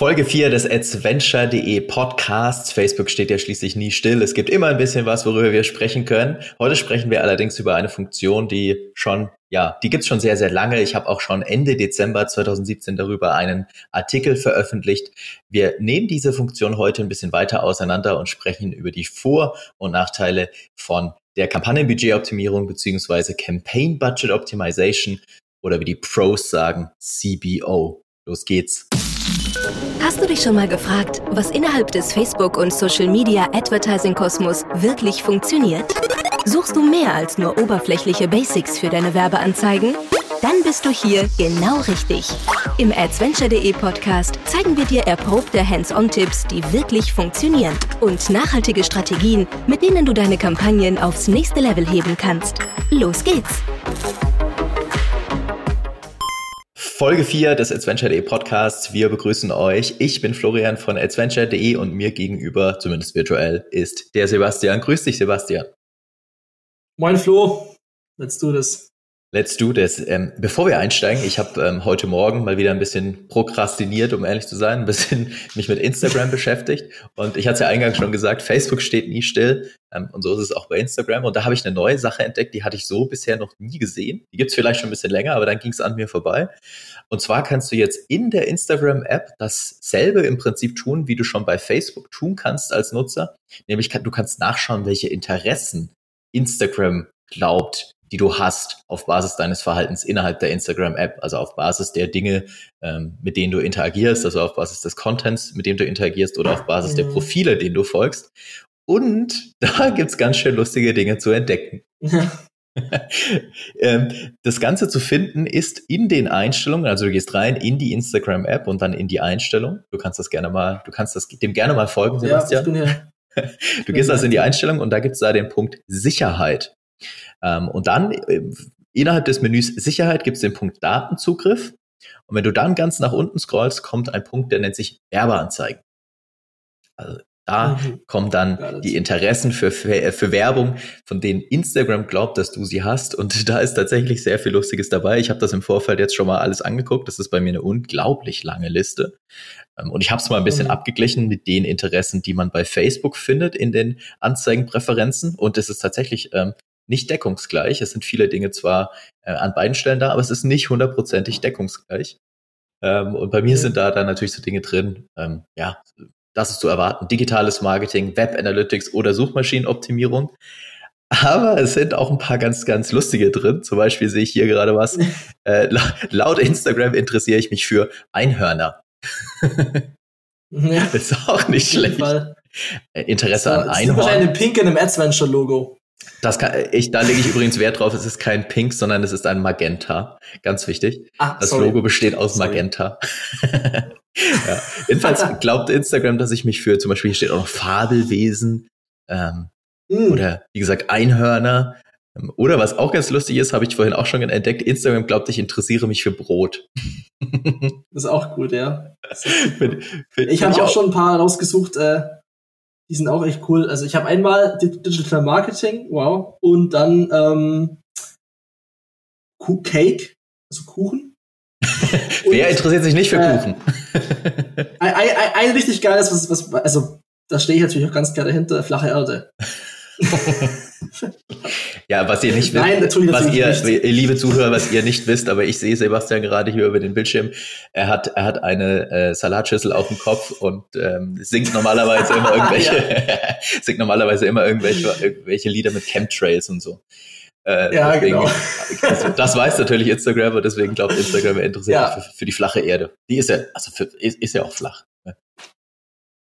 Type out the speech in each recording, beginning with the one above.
Folge 4 des adventure.de Podcasts. Facebook steht ja schließlich nie still. Es gibt immer ein bisschen was, worüber wir sprechen können. Heute sprechen wir allerdings über eine Funktion, die schon, ja, die gibt's schon sehr, sehr lange. Ich habe auch schon Ende Dezember 2017 darüber einen Artikel veröffentlicht. Wir nehmen diese Funktion heute ein bisschen weiter auseinander und sprechen über die Vor- und Nachteile von der Kampagnenbudgetoptimierung beziehungsweise Campaign Budget Optimization oder wie die Pros sagen, CBO. Los geht's. Hast du dich schon mal gefragt, was innerhalb des Facebook- und Social-Media-Advertising-Kosmos wirklich funktioniert? Suchst du mehr als nur oberflächliche Basics für deine Werbeanzeigen? Dann bist du hier genau richtig. Im Adventure.de Podcast zeigen wir dir erprobte Hands-on-Tipps, die wirklich funktionieren und nachhaltige Strategien, mit denen du deine Kampagnen aufs nächste Level heben kannst. Los geht's! Folge 4 des Adventure.de Podcasts. Wir begrüßen euch. Ich bin Florian von Adventure.de und mir gegenüber, zumindest virtuell, ist der Sebastian. Grüß dich, Sebastian. Moin Flo, let's do this. Let's do this. Ähm, bevor wir einsteigen, ich habe ähm, heute Morgen mal wieder ein bisschen prokrastiniert, um ehrlich zu sein, ein bisschen mich mit Instagram beschäftigt. Und ich hatte es ja eingangs schon gesagt, Facebook steht nie still. Ähm, und so ist es auch bei Instagram. Und da habe ich eine neue Sache entdeckt, die hatte ich so bisher noch nie gesehen. Die gibt's vielleicht schon ein bisschen länger, aber dann ging es an mir vorbei. Und zwar kannst du jetzt in der Instagram-App dasselbe im Prinzip tun, wie du schon bei Facebook tun kannst als Nutzer. Nämlich du kannst nachschauen, welche Interessen Instagram glaubt, die du hast auf Basis deines Verhaltens innerhalb der Instagram-App, also auf Basis der Dinge, ähm, mit denen du interagierst, also auf Basis des Contents, mit dem du interagierst oder auf Basis mhm. der Profile, denen du folgst. Und da gibt's ganz schön lustige Dinge zu entdecken. ähm, das Ganze zu finden ist in den Einstellungen, also du gehst rein in die Instagram-App und dann in die Einstellung. Du kannst das gerne mal, du kannst das dem gerne mal folgen, Sebastian. Ja, ich bin hier. Du gehst also in die Einstellung und da gibt's da den Punkt Sicherheit. Ähm, und dann äh, innerhalb des Menüs Sicherheit gibt es den Punkt Datenzugriff. Und wenn du dann ganz nach unten scrollst, kommt ein Punkt, der nennt sich Werbeanzeigen. Also da mhm. kommen dann die Interessen für, für Werbung, von denen Instagram glaubt, dass du sie hast. Und da ist tatsächlich sehr viel Lustiges dabei. Ich habe das im Vorfeld jetzt schon mal alles angeguckt. Das ist bei mir eine unglaublich lange Liste. Ähm, und ich habe es mal ein bisschen mhm. abgeglichen mit den Interessen, die man bei Facebook findet in den Anzeigenpräferenzen. Und es ist tatsächlich ähm, nicht deckungsgleich. Es sind viele Dinge zwar äh, an beiden Stellen da, aber es ist nicht hundertprozentig deckungsgleich. Ähm, und bei mir sind da dann natürlich so Dinge drin, ähm, ja, das ist zu erwarten. Digitales Marketing, Web Analytics oder Suchmaschinenoptimierung. Aber es sind auch ein paar ganz, ganz lustige drin. Zum Beispiel sehe ich hier gerade was. äh, laut Instagram interessiere ich mich für Einhörner. ja, ist auch nicht schlecht. Äh, Interesse an Einhorn. Das ist eine Pink in einem Adventure-Logo. Das kann, ich, da lege ich übrigens Wert drauf, es ist kein Pink, sondern es ist ein Magenta. Ganz wichtig. Ah, das sorry. Logo besteht aus sorry. Magenta. ja. Jedenfalls glaubt Instagram, dass ich mich für, zum Beispiel hier steht auch noch Fabelwesen ähm, mm. oder wie gesagt Einhörner. Ähm, oder was auch ganz lustig ist, habe ich vorhin auch schon entdeckt, Instagram glaubt, ich interessiere mich für Brot. das ist auch gut, ja. Find, ich habe auch, auch schon ein paar rausgesucht, äh, die sind auch echt cool. Also ich habe einmal Digital Marketing, wow, und dann ähm, Cake, also Kuchen. Wer interessiert sich nicht für äh, Kuchen? ein, ein, ein, richtig geiles, was, was, also da stehe ich natürlich auch ganz klar dahinter, flache Erde. Ja, was ihr nicht Nein, wisst, was ihr, nicht. liebe Zuhörer, was ihr nicht wisst, aber ich sehe Sebastian gerade hier über den Bildschirm. Er hat, er hat eine äh, Salatschüssel auf dem Kopf und ähm, singt normalerweise immer irgendwelche, singt normalerweise immer irgendwelche, irgendwelche Lieder mit Chemtrails und so. Äh, ja, deswegen, genau. Das, das, weiß natürlich Instagram und deswegen glaubt Instagram, er interessiert ja. für, für, die flache Erde. Die ist ja, also für, ist, ist ja auch flach.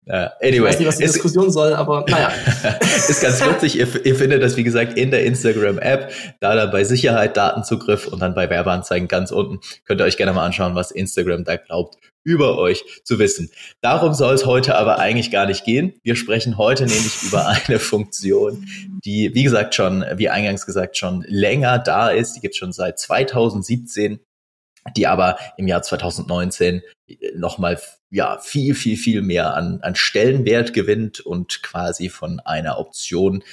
Uh, anyway. Ich weiß nicht, was die ist, Diskussion soll, aber naja. ist ganz lustig. Ihr, ihr, findet das, wie gesagt, in der Instagram-App. Da dann bei Sicherheit, Datenzugriff und dann bei Werbeanzeigen ganz unten. Könnt ihr euch gerne mal anschauen, was Instagram da glaubt, über euch zu wissen. Darum soll es heute aber eigentlich gar nicht gehen. Wir sprechen heute nämlich über eine Funktion, die, wie gesagt, schon, wie eingangs gesagt, schon länger da ist. Die gibt schon seit 2017 die aber im Jahr 2019 nochmal ja, viel, viel, viel mehr an, an Stellenwert gewinnt und quasi von einer Option,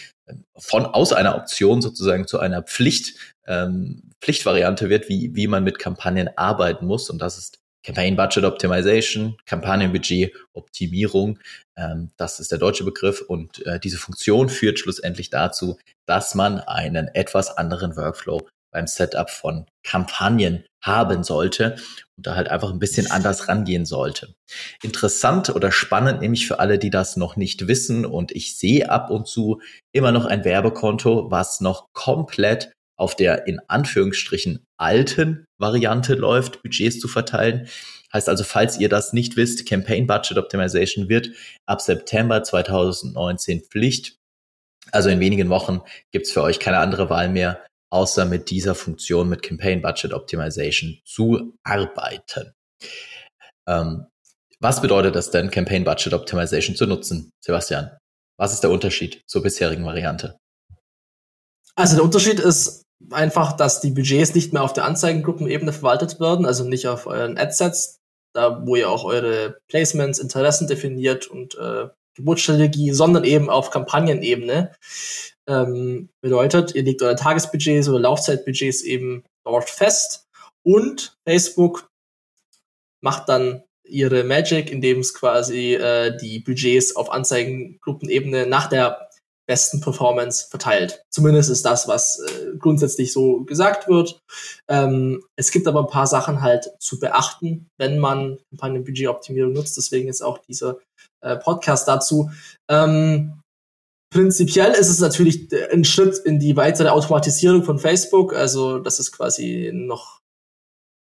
von aus einer Option sozusagen zu einer Pflicht, ähm, Pflichtvariante wird, wie, wie man mit Kampagnen arbeiten muss. Und das ist Campaign Budget Optimization, Kampagnenbudget Optimierung. Ähm, das ist der deutsche Begriff. Und äh, diese Funktion führt schlussendlich dazu, dass man einen etwas anderen Workflow beim Setup von Kampagnen haben sollte und da halt einfach ein bisschen anders rangehen sollte. Interessant oder spannend nämlich für alle, die das noch nicht wissen und ich sehe ab und zu immer noch ein Werbekonto, was noch komplett auf der in Anführungsstrichen alten Variante läuft, Budgets zu verteilen. Heißt also, falls ihr das nicht wisst, Campaign Budget Optimization wird ab September 2019 Pflicht. Also in wenigen Wochen gibt's für euch keine andere Wahl mehr, außer mit dieser Funktion mit Campaign Budget Optimization zu arbeiten. Ähm, was bedeutet das denn, Campaign Budget Optimization zu nutzen, Sebastian? Was ist der Unterschied zur bisherigen Variante? Also der Unterschied ist einfach, dass die Budgets nicht mehr auf der Anzeigengruppenebene verwaltet werden, also nicht auf euren Adsets, da wo ihr auch eure Placements, Interessen definiert und äh, Geburtsstrategie, sondern eben auf Kampagnenebene. Ähm, bedeutet, ihr legt eure Tagesbudgets oder Laufzeitbudgets eben dort fest und Facebook macht dann ihre Magic, indem es quasi äh, die Budgets auf Anzeigengruppenebene nach der besten Performance verteilt. Zumindest ist das, was äh, grundsätzlich so gesagt wird. Ähm, es gibt aber ein paar Sachen halt zu beachten, wenn man Kampagnenbudgetoptimierung nutzt. Deswegen ist auch dieser äh, Podcast dazu. Ähm, prinzipiell ist es natürlich ein Schritt in die weitere Automatisierung von Facebook. Also das ist quasi noch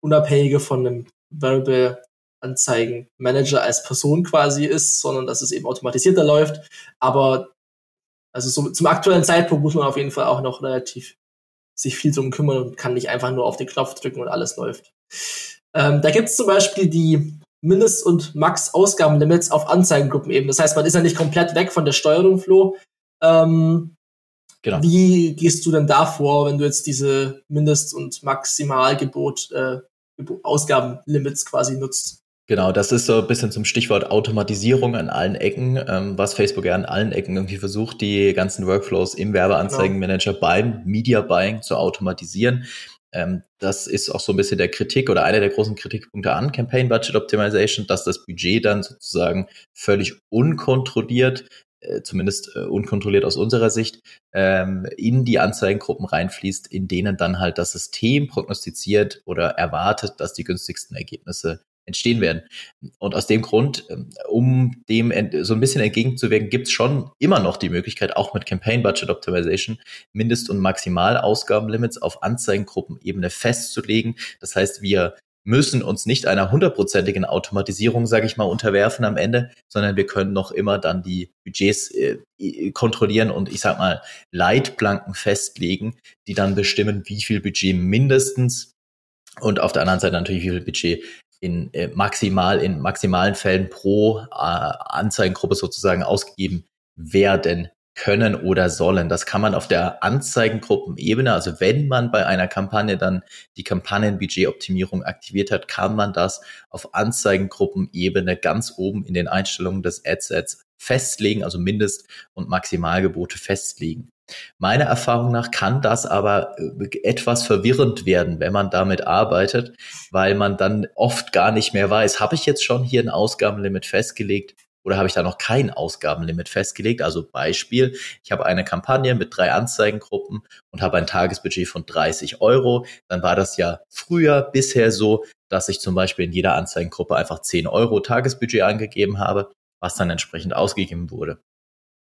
unabhängiger von einem Werbeanzeigenmanager als Person quasi ist, sondern dass es eben automatisierter läuft. Aber also so, zum aktuellen Zeitpunkt muss man auf jeden Fall auch noch relativ sich viel drum kümmern und kann nicht einfach nur auf den Knopf drücken und alles läuft. Ähm, da gibt es zum Beispiel die Mindest- und Max-Ausgabenlimits auf Anzeigengruppenebene. Das heißt, man ist ja nicht komplett weg von der Steuerung, Flo. Ähm, genau. Wie gehst du denn da vor, wenn du jetzt diese Mindest- und Maximalgebot äh, Ausgabenlimits quasi nutzt? Genau, das ist so ein bisschen zum Stichwort Automatisierung an allen Ecken, ähm, was Facebook ja an allen Ecken irgendwie versucht, die ganzen Workflows im Werbeanzeigenmanager genau. beim Media Buying zu automatisieren. Ähm, das ist auch so ein bisschen der Kritik oder einer der großen Kritikpunkte an Campaign Budget Optimization, dass das Budget dann sozusagen völlig unkontrolliert äh, zumindest äh, unkontrolliert aus unserer Sicht, ähm, in die Anzeigengruppen reinfließt, in denen dann halt das System prognostiziert oder erwartet, dass die günstigsten Ergebnisse entstehen werden. Und aus dem Grund, ähm, um dem so ein bisschen entgegenzuwirken, gibt es schon immer noch die Möglichkeit, auch mit Campaign Budget Optimization Mindest- und Maximalausgabenlimits auf Anzeigengruppenebene festzulegen. Das heißt, wir müssen uns nicht einer hundertprozentigen Automatisierung, sage ich mal, unterwerfen am Ende, sondern wir können noch immer dann die Budgets äh, kontrollieren und ich sag mal Leitplanken festlegen, die dann bestimmen, wie viel Budget mindestens und auf der anderen Seite natürlich, wie viel Budget in äh, maximal in maximalen Fällen pro äh, Anzeigengruppe sozusagen ausgegeben werden können oder sollen. Das kann man auf der Anzeigengruppenebene, also wenn man bei einer Kampagne dann die Kampagnenbudgetoptimierung aktiviert hat, kann man das auf Anzeigengruppenebene ganz oben in den Einstellungen des Adsets festlegen, also Mindest- und Maximalgebote festlegen. Meiner Erfahrung nach kann das aber äh, etwas verwirrend werden, wenn man damit arbeitet, weil man dann oft gar nicht mehr weiß, habe ich jetzt schon hier ein Ausgabenlimit festgelegt oder habe ich da noch kein Ausgabenlimit festgelegt? Also Beispiel, ich habe eine Kampagne mit drei Anzeigengruppen und habe ein Tagesbudget von 30 Euro. Dann war das ja früher bisher so, dass ich zum Beispiel in jeder Anzeigengruppe einfach 10 Euro Tagesbudget angegeben habe, was dann entsprechend ausgegeben wurde.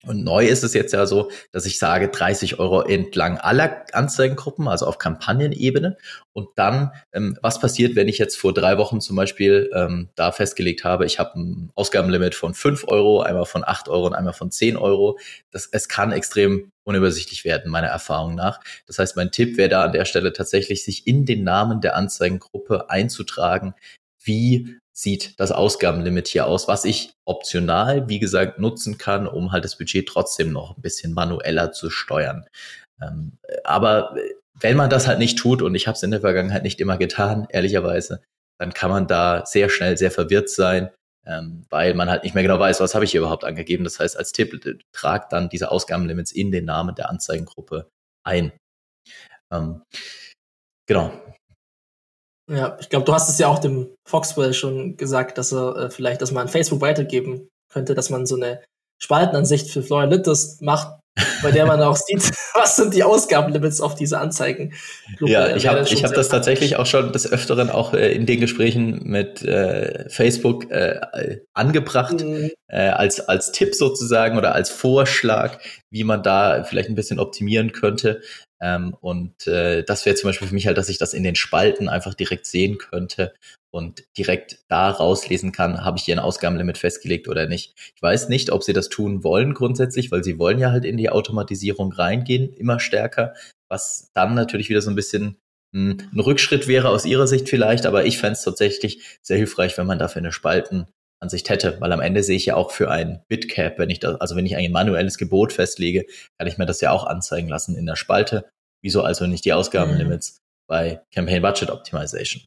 Und neu ist es jetzt ja so, dass ich sage 30 Euro entlang aller Anzeigengruppen, also auf Kampagnenebene. Und dann, ähm, was passiert, wenn ich jetzt vor drei Wochen zum Beispiel ähm, da festgelegt habe, ich habe ein Ausgabenlimit von 5 Euro, einmal von 8 Euro und einmal von 10 Euro. Das, es kann extrem unübersichtlich werden, meiner Erfahrung nach. Das heißt, mein Tipp wäre da an der Stelle tatsächlich, sich in den Namen der Anzeigengruppe einzutragen, wie sieht das Ausgabenlimit hier aus, was ich optional, wie gesagt, nutzen kann, um halt das Budget trotzdem noch ein bisschen manueller zu steuern. Ähm, aber wenn man das halt nicht tut, und ich habe es in der Vergangenheit nicht immer getan, ehrlicherweise, dann kann man da sehr schnell sehr verwirrt sein, ähm, weil man halt nicht mehr genau weiß, was habe ich hier überhaupt angegeben. Das heißt, als Tipp, äh, tragt dann diese Ausgabenlimits in den Namen der Anzeigengruppe ein. Ähm, genau. Ja, ich glaube, du hast es ja auch dem Foxwell schon gesagt, dass er äh, vielleicht das mal an Facebook weitergeben könnte, dass man so eine Spaltenansicht für Florian Litters macht, bei der man auch sieht, was sind die Ausgabenlimits auf diese Anzeigen. Ja, ich habe ich hab das tatsächlich auch schon des Öfteren auch äh, in den Gesprächen mit äh, Facebook äh, angebracht, mhm. äh, als, als Tipp sozusagen oder als Vorschlag, wie man da vielleicht ein bisschen optimieren könnte. Ähm, und äh, das wäre zum Beispiel für mich halt, dass ich das in den Spalten einfach direkt sehen könnte und direkt da rauslesen kann, habe ich hier ein Ausgabenlimit festgelegt oder nicht. Ich weiß nicht, ob sie das tun wollen grundsätzlich, weil sie wollen ja halt in die Automatisierung reingehen, immer stärker, was dann natürlich wieder so ein bisschen hm, ein Rückschritt wäre aus ihrer Sicht vielleicht, aber ich fände es tatsächlich sehr hilfreich, wenn man dafür eine Spaltenansicht hätte, weil am Ende sehe ich ja auch für ein Bitcap, wenn ich das, also wenn ich ein manuelles Gebot festlege, kann ich mir das ja auch anzeigen lassen in der Spalte. Wieso also nicht die Ausgabenlimits mhm. bei Campaign Budget Optimization?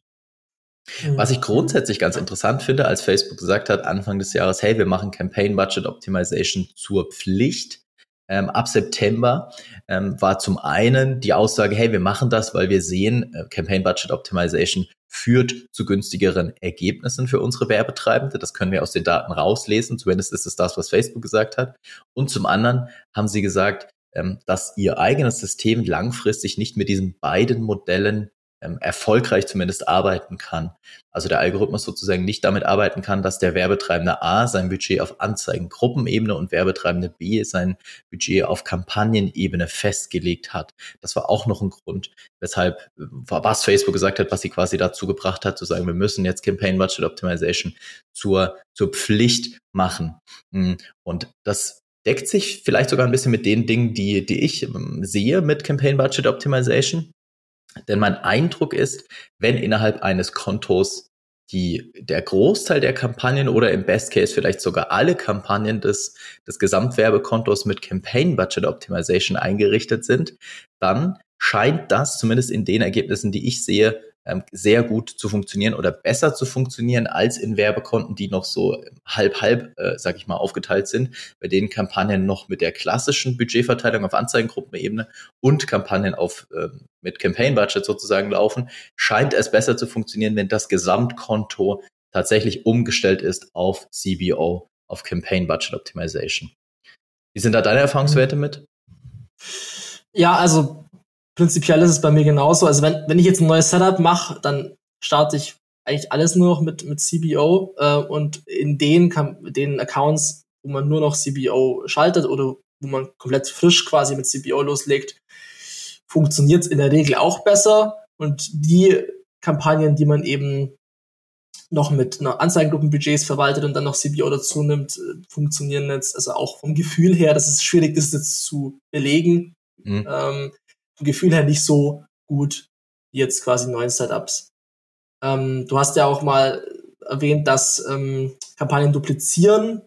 Was ich grundsätzlich ganz interessant finde, als Facebook gesagt hat, Anfang des Jahres, hey, wir machen Campaign Budget Optimization zur Pflicht. Ähm, ab September ähm, war zum einen die Aussage, hey, wir machen das, weil wir sehen, äh, Campaign Budget Optimization führt zu günstigeren Ergebnissen für unsere Werbetreibende. Das können wir aus den Daten rauslesen. Zumindest ist es das, was Facebook gesagt hat. Und zum anderen haben sie gesagt, ähm, dass ihr eigenes System langfristig nicht mit diesen beiden Modellen ähm, erfolgreich zumindest arbeiten kann. Also der Algorithmus sozusagen nicht damit arbeiten kann, dass der Werbetreibende A sein Budget auf Anzeigengruppenebene und Werbetreibende B sein Budget auf Kampagnenebene festgelegt hat. Das war auch noch ein Grund, weshalb, was Facebook gesagt hat, was sie quasi dazu gebracht hat, zu sagen, wir müssen jetzt Campaign Budget Optimization zur, zur Pflicht machen. Mm, und das deckt sich vielleicht sogar ein bisschen mit den Dingen, die, die ich ähm, sehe mit Campaign Budget Optimization. Denn mein Eindruck ist, wenn innerhalb eines Kontos die, der Großteil der Kampagnen oder im Best Case vielleicht sogar alle Kampagnen des, des Gesamtwerbekontos mit Campaign Budget Optimization eingerichtet sind, dann scheint das zumindest in den Ergebnissen, die ich sehe, sehr gut zu funktionieren oder besser zu funktionieren als in Werbekonten, die noch so halb-halb, äh, sag ich mal, aufgeteilt sind, bei denen Kampagnen noch mit der klassischen Budgetverteilung auf Anzeigengruppenebene und Kampagnen auf äh, mit Campaign Budget sozusagen laufen, scheint es besser zu funktionieren, wenn das Gesamtkonto tatsächlich umgestellt ist auf CBO, auf Campaign Budget Optimization. Wie sind da deine Erfahrungswerte mit? Ja, also prinzipiell ist es bei mir genauso. Also wenn, wenn ich jetzt ein neues Setup mache, dann starte ich eigentlich alles nur noch mit, mit CBO äh, und in den, den Accounts, wo man nur noch CBO schaltet oder wo man komplett frisch quasi mit CBO loslegt, funktioniert es in der Regel auch besser. Und die Kampagnen, die man eben noch mit einer Anzeigengruppenbudgets verwaltet und dann noch CBO dazu nimmt, äh, funktionieren jetzt, also auch vom Gefühl her, das ist schwierig, das jetzt zu belegen. Mhm. Ähm, vom Gefühl her nicht so gut wie jetzt quasi neuen Setups. Ähm, du hast ja auch mal erwähnt, dass ähm, Kampagnen duplizieren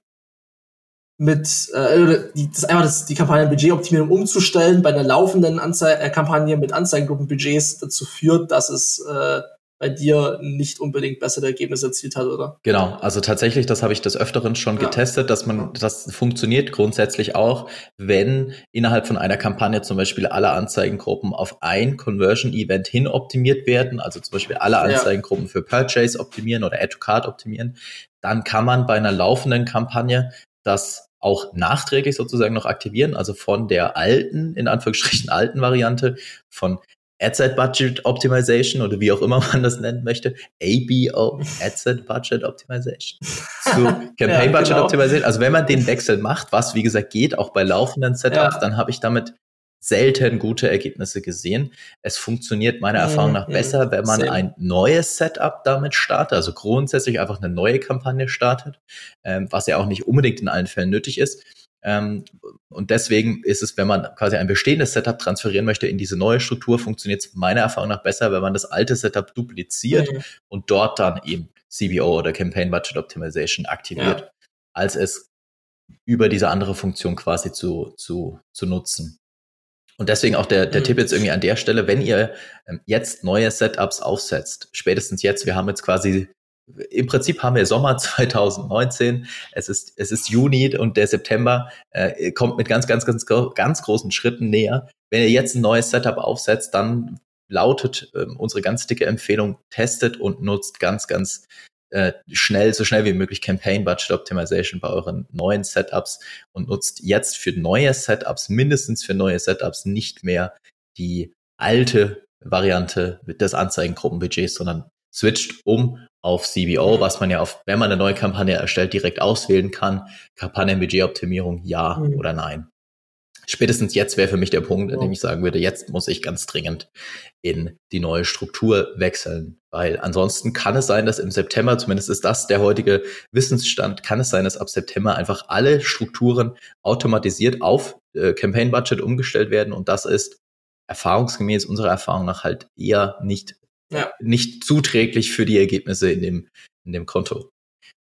mit äh, die, das einfach das, die Kampagnenbudgetoptimierung umzustellen bei einer laufenden Anzei äh, Kampagne mit Anzeigengruppenbudgets dazu führt, dass es äh, bei dir nicht unbedingt bessere Ergebnisse erzielt hat, oder? Genau, also tatsächlich, das habe ich des Öfteren schon ja. getestet, dass man, das funktioniert grundsätzlich auch, wenn innerhalb von einer Kampagne zum Beispiel alle Anzeigengruppen auf ein Conversion-Event hin optimiert werden, also zum Beispiel alle Anzeigengruppen ja. für Purchase optimieren oder Add to Card optimieren, dann kann man bei einer laufenden Kampagne das auch nachträglich sozusagen noch aktivieren, also von der alten, in Anführungsstrichen alten Variante, von Adset Budget Optimization oder wie auch immer man das nennen möchte, ABO, Adset Budget Optimization, zu Campaign ja, Budget genau. Optimization. Also wenn man den Wechsel macht, was wie gesagt geht, auch bei laufenden Setups, ja. dann habe ich damit selten gute Ergebnisse gesehen. Es funktioniert meiner Erfahrung nach besser, wenn man ein neues Setup damit startet, also grundsätzlich einfach eine neue Kampagne startet, ähm, was ja auch nicht unbedingt in allen Fällen nötig ist. Ähm, und deswegen ist es, wenn man quasi ein bestehendes Setup transferieren möchte in diese neue Struktur, funktioniert es meiner Erfahrung nach besser, wenn man das alte Setup dupliziert mhm. und dort dann eben CBO oder Campaign Budget Optimization aktiviert, ja. als es über diese andere Funktion quasi zu, zu, zu nutzen. Und deswegen auch der, der mhm. Tipp jetzt irgendwie an der Stelle, wenn ihr ähm, jetzt neue Setups aufsetzt, spätestens jetzt, wir haben jetzt quasi im Prinzip haben wir Sommer 2019. Es ist, es ist Juni und der September äh, kommt mit ganz, ganz, ganz, ganz großen Schritten näher. Wenn ihr jetzt ein neues Setup aufsetzt, dann lautet äh, unsere ganz dicke Empfehlung, testet und nutzt ganz, ganz äh, schnell, so schnell wie möglich Campaign Budget Optimization bei euren neuen Setups und nutzt jetzt für neue Setups, mindestens für neue Setups, nicht mehr die alte Variante des Anzeigengruppenbudgets, sondern switcht um auf CBO, was man ja auf, wenn man eine neue Kampagne erstellt, direkt auswählen kann. Kampagnenbudgetoptimierung, ja mhm. oder nein. Spätestens jetzt wäre für mich der Punkt, in dem ich sagen würde, jetzt muss ich ganz dringend in die neue Struktur wechseln, weil ansonsten kann es sein, dass im September, zumindest ist das der heutige Wissensstand, kann es sein, dass ab September einfach alle Strukturen automatisiert auf äh, Campaign Budget umgestellt werden und das ist erfahrungsgemäß unserer Erfahrung nach halt eher nicht, ja. nicht zuträglich für die Ergebnisse in dem, in dem Konto.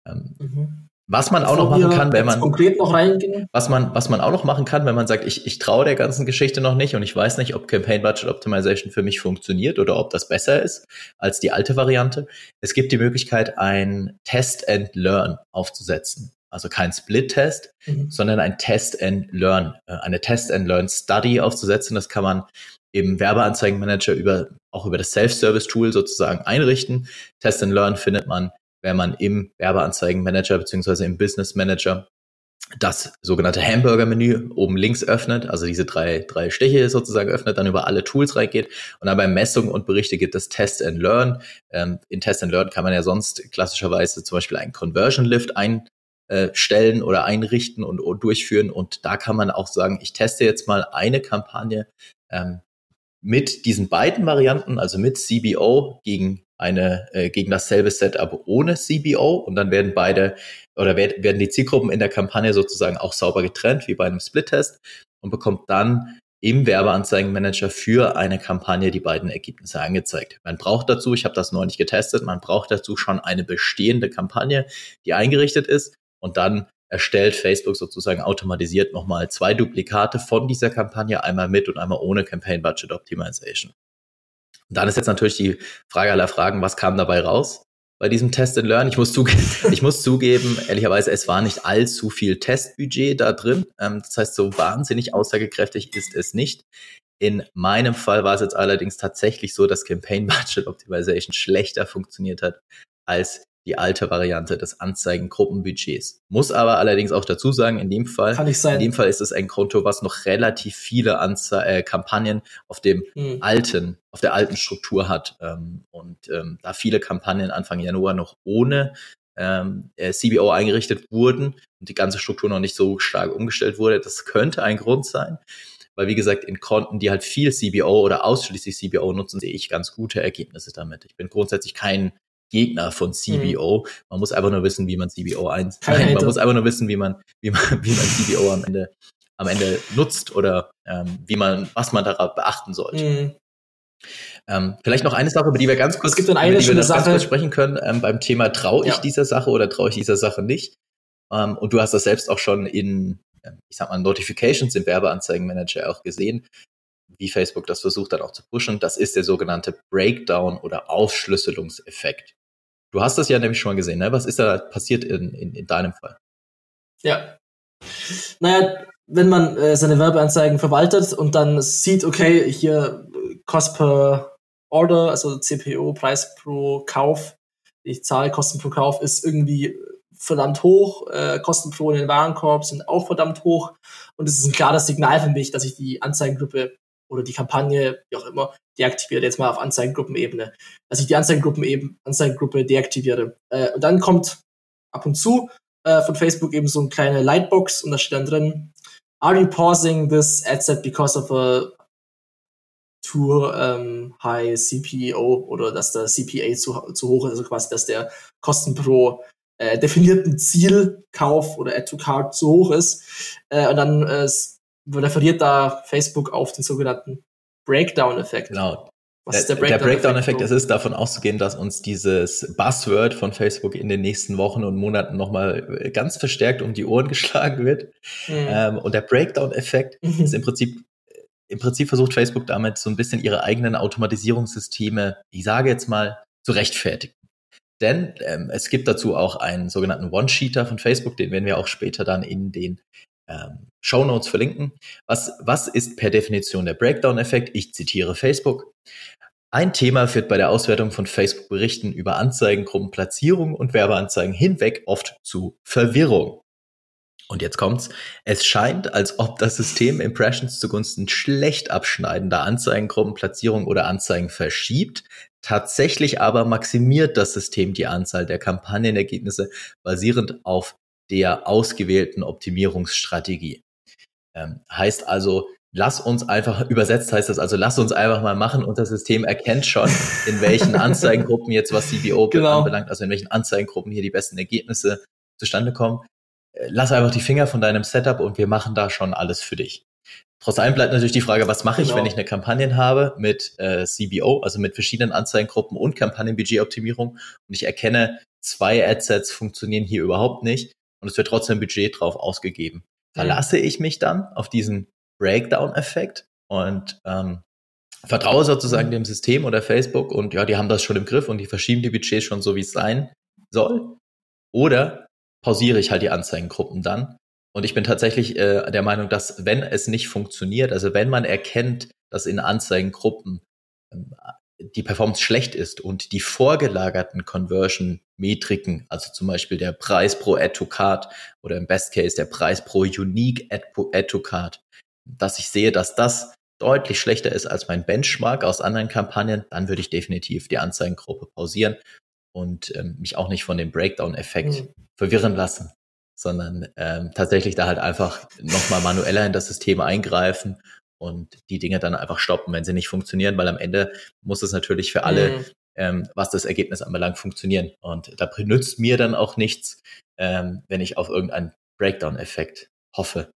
Ähm, mhm. Was man auch noch machen kann, wenn man konkret noch reingehen. Was man, was man auch noch machen kann, wenn man sagt, ich, ich traue der ganzen Geschichte noch nicht und ich weiß nicht, ob Campaign Budget Optimization für mich funktioniert oder ob das besser ist als die alte Variante. Es gibt die Möglichkeit, ein Test and Learn aufzusetzen. Also kein Split-Test, mhm. sondern ein Test and Learn, äh, eine Test and Learn Study aufzusetzen. Das kann man im Werbeanzeigenmanager über, auch über das Self-Service-Tool sozusagen einrichten. Test and Learn findet man wenn man im Werbeanzeigenmanager beziehungsweise im Business Manager das sogenannte Hamburger-Menü oben links öffnet, also diese drei, drei Stiche sozusagen öffnet, dann über alle Tools reingeht und dann bei Messungen und Berichte gibt es Test and Learn. Ähm, in Test and Learn kann man ja sonst klassischerweise zum Beispiel einen Conversion Lift einstellen oder einrichten und, und, durchführen und da kann man auch sagen, ich teste jetzt mal eine Kampagne ähm, mit diesen beiden Varianten, also mit CBO gegen eine äh, gegen dasselbe Setup ohne CBO und dann werden beide oder werden die Zielgruppen in der Kampagne sozusagen auch sauber getrennt wie bei einem Split-Test und bekommt dann im Werbeanzeigenmanager für eine Kampagne die beiden Ergebnisse angezeigt. Man braucht dazu, ich habe das neulich getestet, man braucht dazu schon eine bestehende Kampagne, die eingerichtet ist und dann erstellt Facebook sozusagen automatisiert nochmal zwei Duplikate von dieser Kampagne, einmal mit und einmal ohne Campaign Budget Optimization. Und dann ist jetzt natürlich die Frage aller Fragen, was kam dabei raus? Bei diesem Test and Learn, ich muss, zugeben, ich muss zugeben, ehrlicherweise, es war nicht allzu viel Testbudget da drin. Ähm, das heißt, so wahnsinnig aussagekräftig ist es nicht. In meinem Fall war es jetzt allerdings tatsächlich so, dass Campaign Budget Optimization schlechter funktioniert hat als die alte Variante des Anzeigengruppenbudgets. Muss aber allerdings auch dazu sagen, in dem Fall, Kann nicht sein. in dem Fall ist es ein Konto, was noch relativ viele Anze äh, Kampagnen auf dem hm. alten, auf der alten Struktur hat. Ähm, und ähm, da viele Kampagnen Anfang Januar noch ohne ähm, äh, CBO eingerichtet wurden und die ganze Struktur noch nicht so stark umgestellt wurde, das könnte ein Grund sein. Weil, wie gesagt, in Konten, die halt viel CBO oder ausschließlich CBO nutzen, sehe ich ganz gute Ergebnisse damit. Ich bin grundsätzlich kein Gegner von CBO. Mhm. Man muss einfach nur wissen, wie man CBO eins. Nein, man muss einfach nur wissen, wie man, wie man, wie man CBO am Ende, am Ende nutzt oder ähm, wie man, was man darauf beachten sollte. Mhm. Ähm, vielleicht noch eine Sache, über die wir ganz kurz, es gibt eine über die wir ganz kurz sprechen können, ähm, beim Thema traue ich ja. dieser Sache oder traue ich dieser Sache nicht. Ähm, und du hast das selbst auch schon in, ähm, ich sag mal, Notifications im Werbeanzeigenmanager auch gesehen wie Facebook das versucht dann auch zu pushen, das ist der sogenannte Breakdown oder Aufschlüsselungseffekt. Du hast das ja nämlich schon gesehen, ne? Was ist da passiert in, in, in deinem Fall? Ja. Naja, wenn man äh, seine Werbeanzeigen verwaltet und dann sieht, okay, hier Cost per Order, also CPO, Preis pro Kauf, die Zahl Kosten pro Kauf ist irgendwie verdammt hoch, äh, Kosten pro in den Warenkorb sind auch verdammt hoch und es ist ein klares Signal für mich, dass ich die Anzeigengruppe oder die Kampagne, wie auch immer, deaktiviert, jetzt mal auf Anzeigengruppenebene. Dass ich die Anzeigengruppen eben, Anzeigengruppe deaktiviere. Äh, und dann kommt ab und zu äh, von Facebook eben so eine kleine Lightbox und da steht dann drin, are you pausing this ad set because of a too um, high CPO oder dass der CPA zu, zu hoch ist, also quasi, dass der Kosten pro äh, definierten Zielkauf oder Add to Card zu hoch ist. Äh, und dann äh, referiert da Facebook auf den sogenannten Breakdown-Effekt. Genau. Was ist der Breakdown-Effekt? Der Breakdown-Effekt, es ist davon auszugehen, dass uns dieses Buzzword von Facebook in den nächsten Wochen und Monaten nochmal ganz verstärkt um die Ohren geschlagen wird. Mhm. Ähm, und der Breakdown-Effekt mhm. ist im Prinzip, im Prinzip versucht Facebook damit so ein bisschen ihre eigenen Automatisierungssysteme, ich sage jetzt mal, zu rechtfertigen. Denn ähm, es gibt dazu auch einen sogenannten One-Sheeter von Facebook, den werden wir auch später dann in den ähm, Show Notes verlinken. Was, was ist per Definition der Breakdown-Effekt? Ich zitiere Facebook. Ein Thema führt bei der Auswertung von Facebook-Berichten über Anzeigengruppenplatzierung und Werbeanzeigen hinweg oft zu Verwirrung. Und jetzt kommt's. Es scheint, als ob das System Impressions zugunsten schlecht abschneidender Anzeigengruppenplatzierung oder Anzeigen verschiebt. Tatsächlich aber maximiert das System die Anzahl der Kampagnenergebnisse basierend auf der ausgewählten Optimierungsstrategie. Ähm, heißt also, lass uns einfach, übersetzt heißt das also, lass uns einfach mal machen und das System erkennt schon, in welchen Anzeigengruppen jetzt was CBO genau. anbelangt, also in welchen Anzeigengruppen hier die besten Ergebnisse zustande kommen. Äh, lass einfach die Finger von deinem Setup und wir machen da schon alles für dich. Trotz allem bleibt natürlich die Frage, was mache ich, genau. wenn ich eine Kampagne habe mit äh, CBO, also mit verschiedenen Anzeigengruppen und Kampagnenbudgetoptimierung und ich erkenne, zwei Adsets funktionieren hier überhaupt nicht und es wird trotzdem Budget drauf ausgegeben. Verlasse ich mich dann auf diesen Breakdown-Effekt und ähm, vertraue sozusagen dem System oder Facebook und ja, die haben das schon im Griff und die verschieben die Budgets schon so, wie es sein soll. Oder pausiere ich halt die Anzeigengruppen dann. Und ich bin tatsächlich äh, der Meinung, dass wenn es nicht funktioniert, also wenn man erkennt, dass in Anzeigengruppen ähm, die Performance schlecht ist und die vorgelagerten Conversion-Metriken, also zum Beispiel der Preis pro Add to Card oder im Best Case der Preis pro Unique Add, Add to Card, dass ich sehe, dass das deutlich schlechter ist als mein Benchmark aus anderen Kampagnen, dann würde ich definitiv die Anzeigengruppe pausieren und ähm, mich auch nicht von dem Breakdown-Effekt mhm. verwirren lassen, sondern ähm, tatsächlich da halt einfach nochmal manueller in das System eingreifen und die Dinge dann einfach stoppen, wenn sie nicht funktionieren, weil am Ende muss es natürlich für alle, mhm. Ähm, was das Ergebnis anbelangt, funktionieren. Und da benützt mir dann auch nichts, ähm, wenn ich auf irgendeinen Breakdown-Effekt hoffe.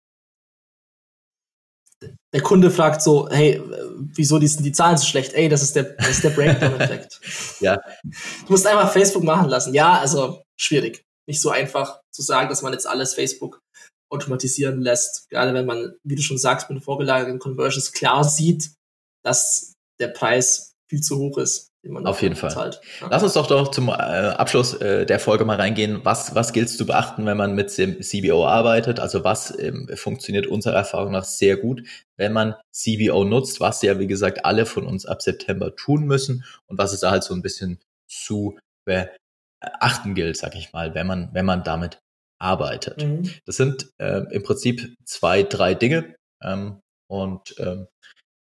Der Kunde fragt so, hey, wieso sind die Zahlen so schlecht? Ey, das ist der, das ist der Breakdown-Effekt. ja. Du musst einfach Facebook machen lassen. Ja, also schwierig. Nicht so einfach zu sagen, dass man jetzt alles Facebook automatisieren lässt. Gerade wenn man, wie du schon sagst, mit den vorgelagerten Conversions klar sieht, dass der Preis viel zu hoch ist. Auf jeden Fall. Zahlt. Ja. Lass uns doch doch zum äh, Abschluss äh, der Folge mal reingehen. Was, was gilt zu beachten, wenn man mit dem CBO arbeitet? Also was ähm, funktioniert unserer Erfahrung nach sehr gut, wenn man CBO nutzt, was ja, wie gesagt, alle von uns ab September tun müssen und was es da halt so ein bisschen zu beachten gilt, sag ich mal, wenn man, wenn man damit arbeitet. Mhm. Das sind äh, im Prinzip zwei, drei Dinge. Ähm, und ähm,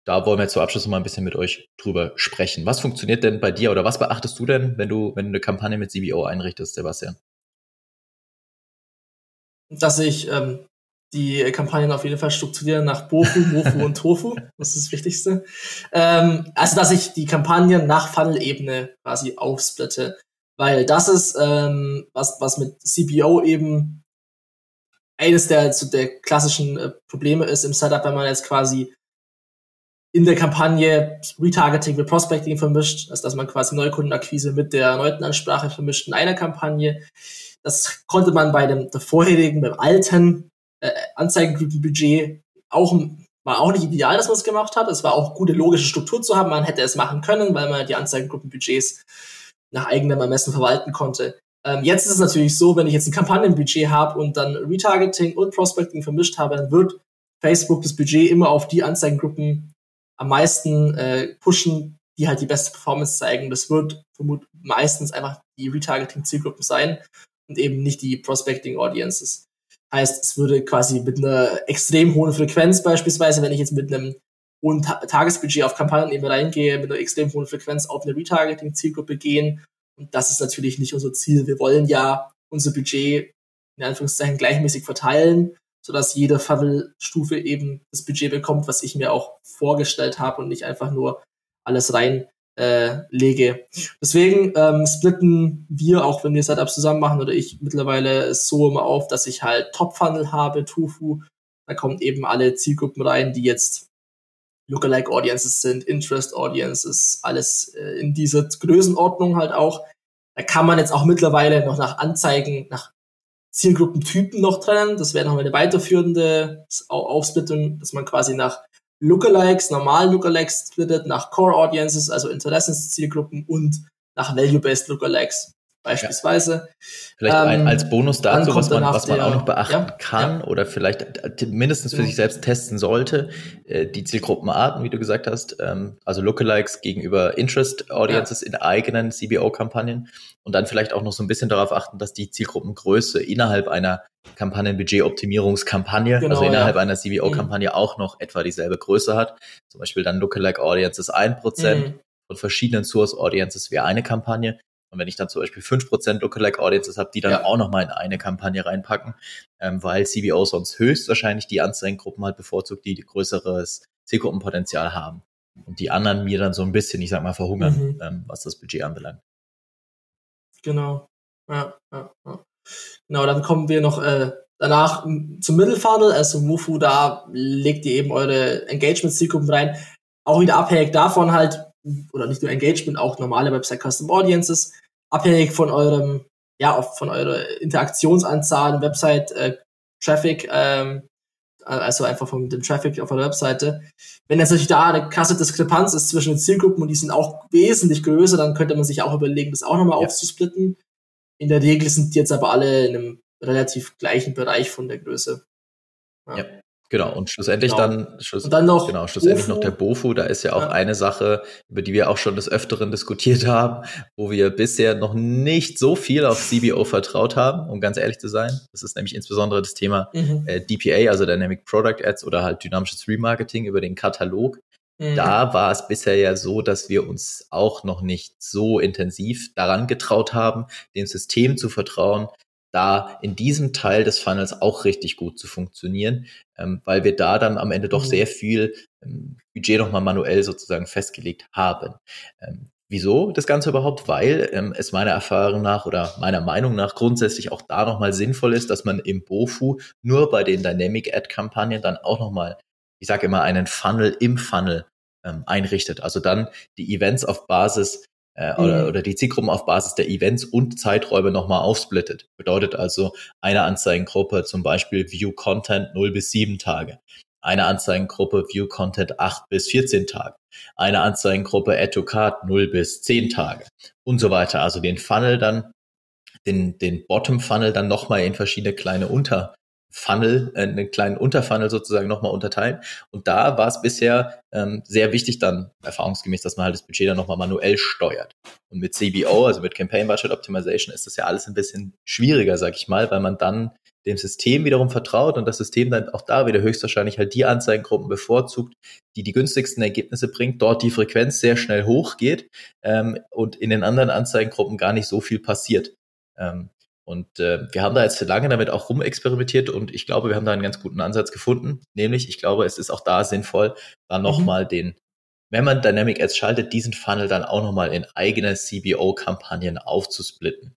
da wollen wir jetzt zum Abschluss mal ein bisschen mit euch drüber sprechen. Was funktioniert denn bei dir oder was beachtest du denn, wenn du, wenn du eine Kampagne mit CBO einrichtest, Sebastian? Dass ich ähm, die Kampagnen auf jeden Fall strukturiere nach Bofu, Mofu und Tofu. Das ist das Wichtigste. Ähm, also, dass ich die Kampagnen nach Funnel-Ebene quasi aufsplitte. Weil das ist, ähm, was, was mit CPO eben eines der, zu der klassischen äh, Probleme ist im Setup, wenn man jetzt quasi in der Kampagne Retargeting mit Prospecting vermischt, also dass man quasi Neukundenakquise mit der Neukunden-Ansprache vermischt in einer Kampagne. Das konnte man bei dem vorherigen, beim alten äh, Anzeigengruppenbudget auch war auch nicht ideal, dass man es gemacht hat. Es war auch gute logische Struktur zu haben. Man hätte es machen können, weil man die Anzeigengruppenbudgets nach eigenem Ermessen verwalten konnte. Ähm, jetzt ist es natürlich so, wenn ich jetzt ein Kampagnenbudget habe und dann Retargeting und Prospecting vermischt habe, dann wird Facebook das Budget immer auf die Anzeigengruppen am meisten äh, pushen, die halt die beste Performance zeigen. Das wird vermutlich meistens einfach die Retargeting-Zielgruppen sein und eben nicht die Prospecting-Audiences. Heißt, es würde quasi mit einer extrem hohen Frequenz beispielsweise, wenn ich jetzt mit einem hohen Ta Tagesbudget auf Kampagnen eben reingehe, mit einer extrem hohen Frequenz auf eine Retargeting-Zielgruppe gehen. Und das ist natürlich nicht unser Ziel. Wir wollen ja unser Budget in Anführungszeichen gleichmäßig verteilen, sodass jede Funnel-Stufe eben das Budget bekommt, was ich mir auch vorgestellt habe und nicht einfach nur alles rein äh, lege. Deswegen ähm, splitten wir, auch wenn wir Setups zusammen machen oder ich mittlerweile so immer auf, dass ich halt Top-Funnel habe, Tofu. Da kommen eben alle Zielgruppen rein, die jetzt Lookalike Audiences sind, Interest Audiences, alles äh, in dieser Größenordnung halt auch. Da kann man jetzt auch mittlerweile noch nach Anzeigen, nach Zielgruppentypen noch trennen. Das wäre nochmal eine weiterführende Aufsplittung, dass man quasi nach Lookalikes, normalen Lookalikes splittet, nach Core Audiences, also Interessenszielgruppen und nach Value-Based Lookalikes. Beispielsweise. Ja. Vielleicht ähm, als Bonus dazu, was man, was man der, auch noch beachten ja, kann ja. oder vielleicht mindestens für sich selbst testen sollte, äh, die Zielgruppenarten, wie du gesagt hast, ähm, also Lookalikes gegenüber Interest Audiences in eigenen CBO-Kampagnen und dann vielleicht auch noch so ein bisschen darauf achten, dass die Zielgruppengröße innerhalb einer Kampagnenbudget-Optimierungskampagne, genau, also innerhalb ja. einer CBO-Kampagne mhm. auch noch etwa dieselbe Größe hat. Zum Beispiel dann Lookalike Audiences 1% mhm. von verschiedenen Source Audiences wäre eine Kampagne. Und wenn ich dann zum Beispiel 5% Lookalike Audiences habe, die dann ja. auch nochmal in eine Kampagne reinpacken, ähm, weil CBO sonst höchstwahrscheinlich die Anzeigengruppen halt bevorzugt, die, größeres Zielgruppenpotenzial haben. Und die anderen mir dann so ein bisschen, ich sag mal, verhungern, mhm. ähm, was das Budget anbelangt. Genau. Ja, ja, ja. Genau, dann kommen wir noch äh, danach zum Middle Funnel, also Mufu, da legt ihr eben eure Engagement-Zielgruppen rein. Auch wieder abhängig davon halt, oder nicht nur Engagement, auch normale Website Custom Audiences, abhängig von eurem, ja, von eurer Interaktionsanzahl, Website äh, Traffic, ähm, also einfach von dem Traffic auf der Webseite. Wenn jetzt natürlich da eine krasse Diskrepanz ist zwischen den Zielgruppen und die sind auch wesentlich größer, dann könnte man sich auch überlegen, das auch nochmal ja. aufzusplitten. In der Regel sind die jetzt aber alle in einem relativ gleichen Bereich von der Größe. Ja. ja. Genau, und schlussendlich genau. dann, schluss, und dann noch genau, schlussendlich Bofu. noch der Bofu, da ist ja auch ja. eine Sache, über die wir auch schon des Öfteren diskutiert haben, wo wir bisher noch nicht so viel auf CBO vertraut haben, um ganz ehrlich zu sein. Das ist nämlich insbesondere das Thema mhm. äh, DPA, also Dynamic Product Ads oder halt dynamisches Remarketing über den Katalog. Mhm. Da war es bisher ja so, dass wir uns auch noch nicht so intensiv daran getraut haben, dem System zu vertrauen, da in diesem Teil des Funnels auch richtig gut zu funktionieren, ähm, weil wir da dann am Ende doch mhm. sehr viel ähm, Budget nochmal manuell sozusagen festgelegt haben. Ähm, wieso das Ganze überhaupt? Weil ähm, es meiner Erfahrung nach oder meiner Meinung nach grundsätzlich auch da nochmal sinnvoll ist, dass man im BOFU nur bei den Dynamic Ad Kampagnen dann auch nochmal, ich sage immer, einen Funnel im Funnel ähm, einrichtet. Also dann die Events auf Basis äh, mhm. oder, oder die Zielgruppen auf Basis der Events und Zeiträume nochmal aufsplittet. Bedeutet also eine Anzeigengruppe zum Beispiel View Content 0 bis 7 Tage. Eine Anzeigengruppe View Content 8 bis 14 Tage. Eine Anzeigengruppe Add to Card 0 bis 10 Tage und so weiter. Also den Funnel dann, den, den Bottom Funnel dann nochmal in verschiedene kleine Unter, Funnel, äh, einen kleinen Unterfunnel sozusagen nochmal unterteilen. Und da war es bisher ähm, sehr wichtig dann erfahrungsgemäß, dass man halt das Budget dann nochmal manuell steuert. Und mit CBO, also mit Campaign Budget Optimization, ist das ja alles ein bisschen schwieriger, sag ich mal, weil man dann dem System wiederum vertraut und das System dann auch da wieder höchstwahrscheinlich halt die Anzeigengruppen bevorzugt, die die günstigsten Ergebnisse bringt, dort die Frequenz sehr schnell hochgeht ähm, und in den anderen Anzeigengruppen gar nicht so viel passiert. Ähm, und äh, wir haben da jetzt lange damit auch rumexperimentiert und ich glaube, wir haben da einen ganz guten Ansatz gefunden. Nämlich, ich glaube, es ist auch da sinnvoll, dann mhm. nochmal den, wenn man Dynamic Ads schaltet, diesen Funnel dann auch nochmal in eigene CBO-Kampagnen aufzusplitten.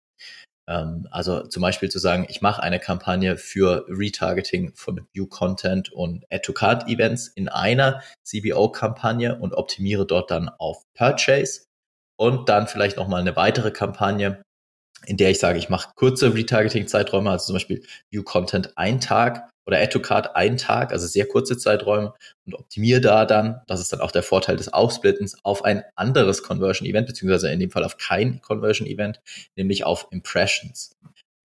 Ähm, also zum Beispiel zu sagen, ich mache eine Kampagne für Retargeting von View-Content und Add-to-Card-Events in einer CBO-Kampagne und optimiere dort dann auf Purchase und dann vielleicht nochmal eine weitere Kampagne in der ich sage, ich mache kurze Retargeting-Zeiträume, also zum Beispiel View Content ein Tag oder Add to Card ein Tag, also sehr kurze Zeiträume und optimiere da dann, das ist dann auch der Vorteil des Aufsplittens, auf ein anderes Conversion-Event, beziehungsweise in dem Fall auf kein Conversion-Event, nämlich auf Impressions.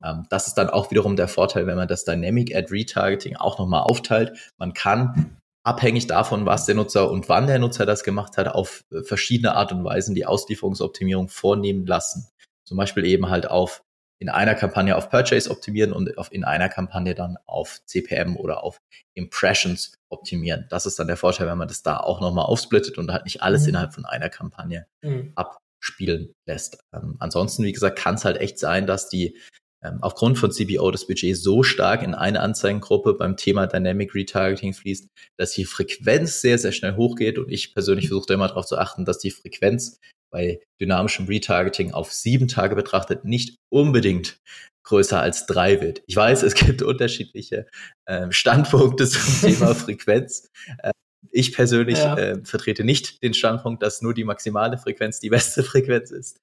Ähm, das ist dann auch wiederum der Vorteil, wenn man das Dynamic Ad Retargeting auch nochmal aufteilt. Man kann abhängig davon, was der Nutzer und wann der Nutzer das gemacht hat, auf äh, verschiedene Art und Weisen die Auslieferungsoptimierung vornehmen lassen. Zum Beispiel eben halt auf in einer Kampagne auf Purchase optimieren und auf, in einer Kampagne dann auf CPM oder auf Impressions optimieren. Das ist dann der Vorteil, wenn man das da auch nochmal aufsplittet und halt nicht alles mhm. innerhalb von einer Kampagne mhm. abspielen lässt. Ähm, ansonsten, wie gesagt, kann es halt echt sein, dass die ähm, aufgrund von CBO das Budget so stark in eine Anzeigengruppe beim Thema Dynamic Retargeting fließt, dass die Frequenz sehr, sehr schnell hochgeht und ich persönlich versuche immer darauf zu achten, dass die Frequenz bei dynamischem Retargeting auf sieben Tage betrachtet nicht unbedingt größer als drei wird. Ich weiß, es gibt unterschiedliche äh, Standpunkte zum Thema Frequenz. Äh, ich persönlich ja. äh, vertrete nicht den Standpunkt, dass nur die maximale Frequenz die beste Frequenz ist.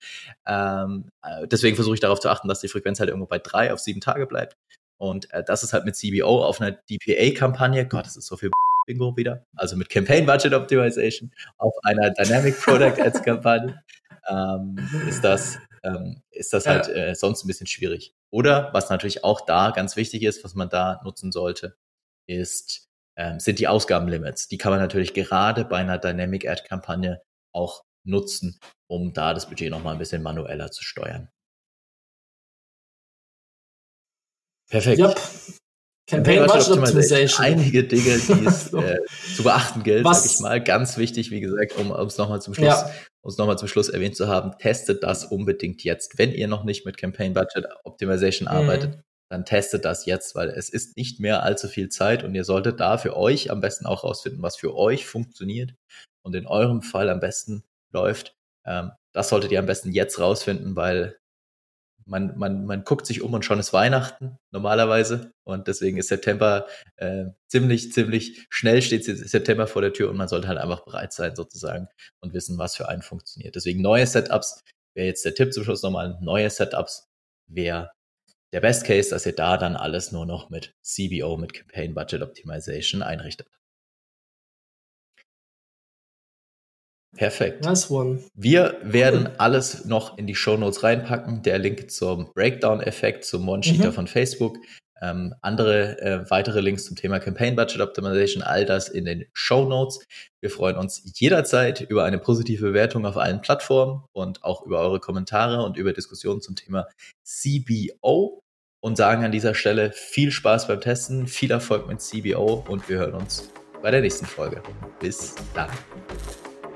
Ähm, äh, deswegen versuche ich darauf zu achten, dass die Frequenz halt irgendwo bei drei auf sieben Tage bleibt. Und äh, das ist halt mit CBO auf einer DPA-Kampagne, Gott, das ist so viel Bingo wieder, also mit Campaign Budget Optimization auf einer Dynamic Product Ads Kampagne, ähm, ist das ähm, ist das halt äh, sonst ein bisschen schwierig. Oder was natürlich auch da ganz wichtig ist, was man da nutzen sollte, ist, ähm, sind die Ausgabenlimits. Die kann man natürlich gerade bei einer Dynamic Ad Kampagne auch nutzen, um da das Budget nochmal ein bisschen manueller zu steuern. Perfekt. Yep. Campaign Budget Optimization. Einige Dinge, die es äh, zu beachten gilt, sag ich mal. Ganz wichtig, wie gesagt, um es nochmal zum Schluss, ja. es nochmal zum Schluss erwähnt zu haben, testet das unbedingt jetzt. Wenn ihr noch nicht mit Campaign Budget Optimization mhm. arbeitet, dann testet das jetzt, weil es ist nicht mehr allzu viel Zeit und ihr solltet da für euch am besten auch rausfinden, was für euch funktioniert und in eurem Fall am besten läuft. Ähm, das solltet ihr am besten jetzt rausfinden, weil man, man, man guckt sich um und schon ist Weihnachten normalerweise. Und deswegen ist September äh, ziemlich, ziemlich schnell steht September vor der Tür und man sollte halt einfach bereit sein sozusagen und wissen, was für einen funktioniert. Deswegen neue Setups wäre jetzt der Tipp zum Schluss nochmal, neue Setups wäre der Best Case, dass ihr da dann alles nur noch mit CBO, mit Campaign Budget Optimization einrichtet. Perfekt. Nice one. Wir werden cool. alles noch in die Show Notes reinpacken. Der Link zum Breakdown-Effekt, zum One-Sheeter mhm. von Facebook. Ähm, andere äh, weitere Links zum Thema Campaign Budget Optimization, all das in den Show Notes. Wir freuen uns jederzeit über eine positive Bewertung auf allen Plattformen und auch über eure Kommentare und über Diskussionen zum Thema CBO und sagen an dieser Stelle viel Spaß beim Testen, viel Erfolg mit CBO und wir hören uns bei der nächsten Folge. Bis dann.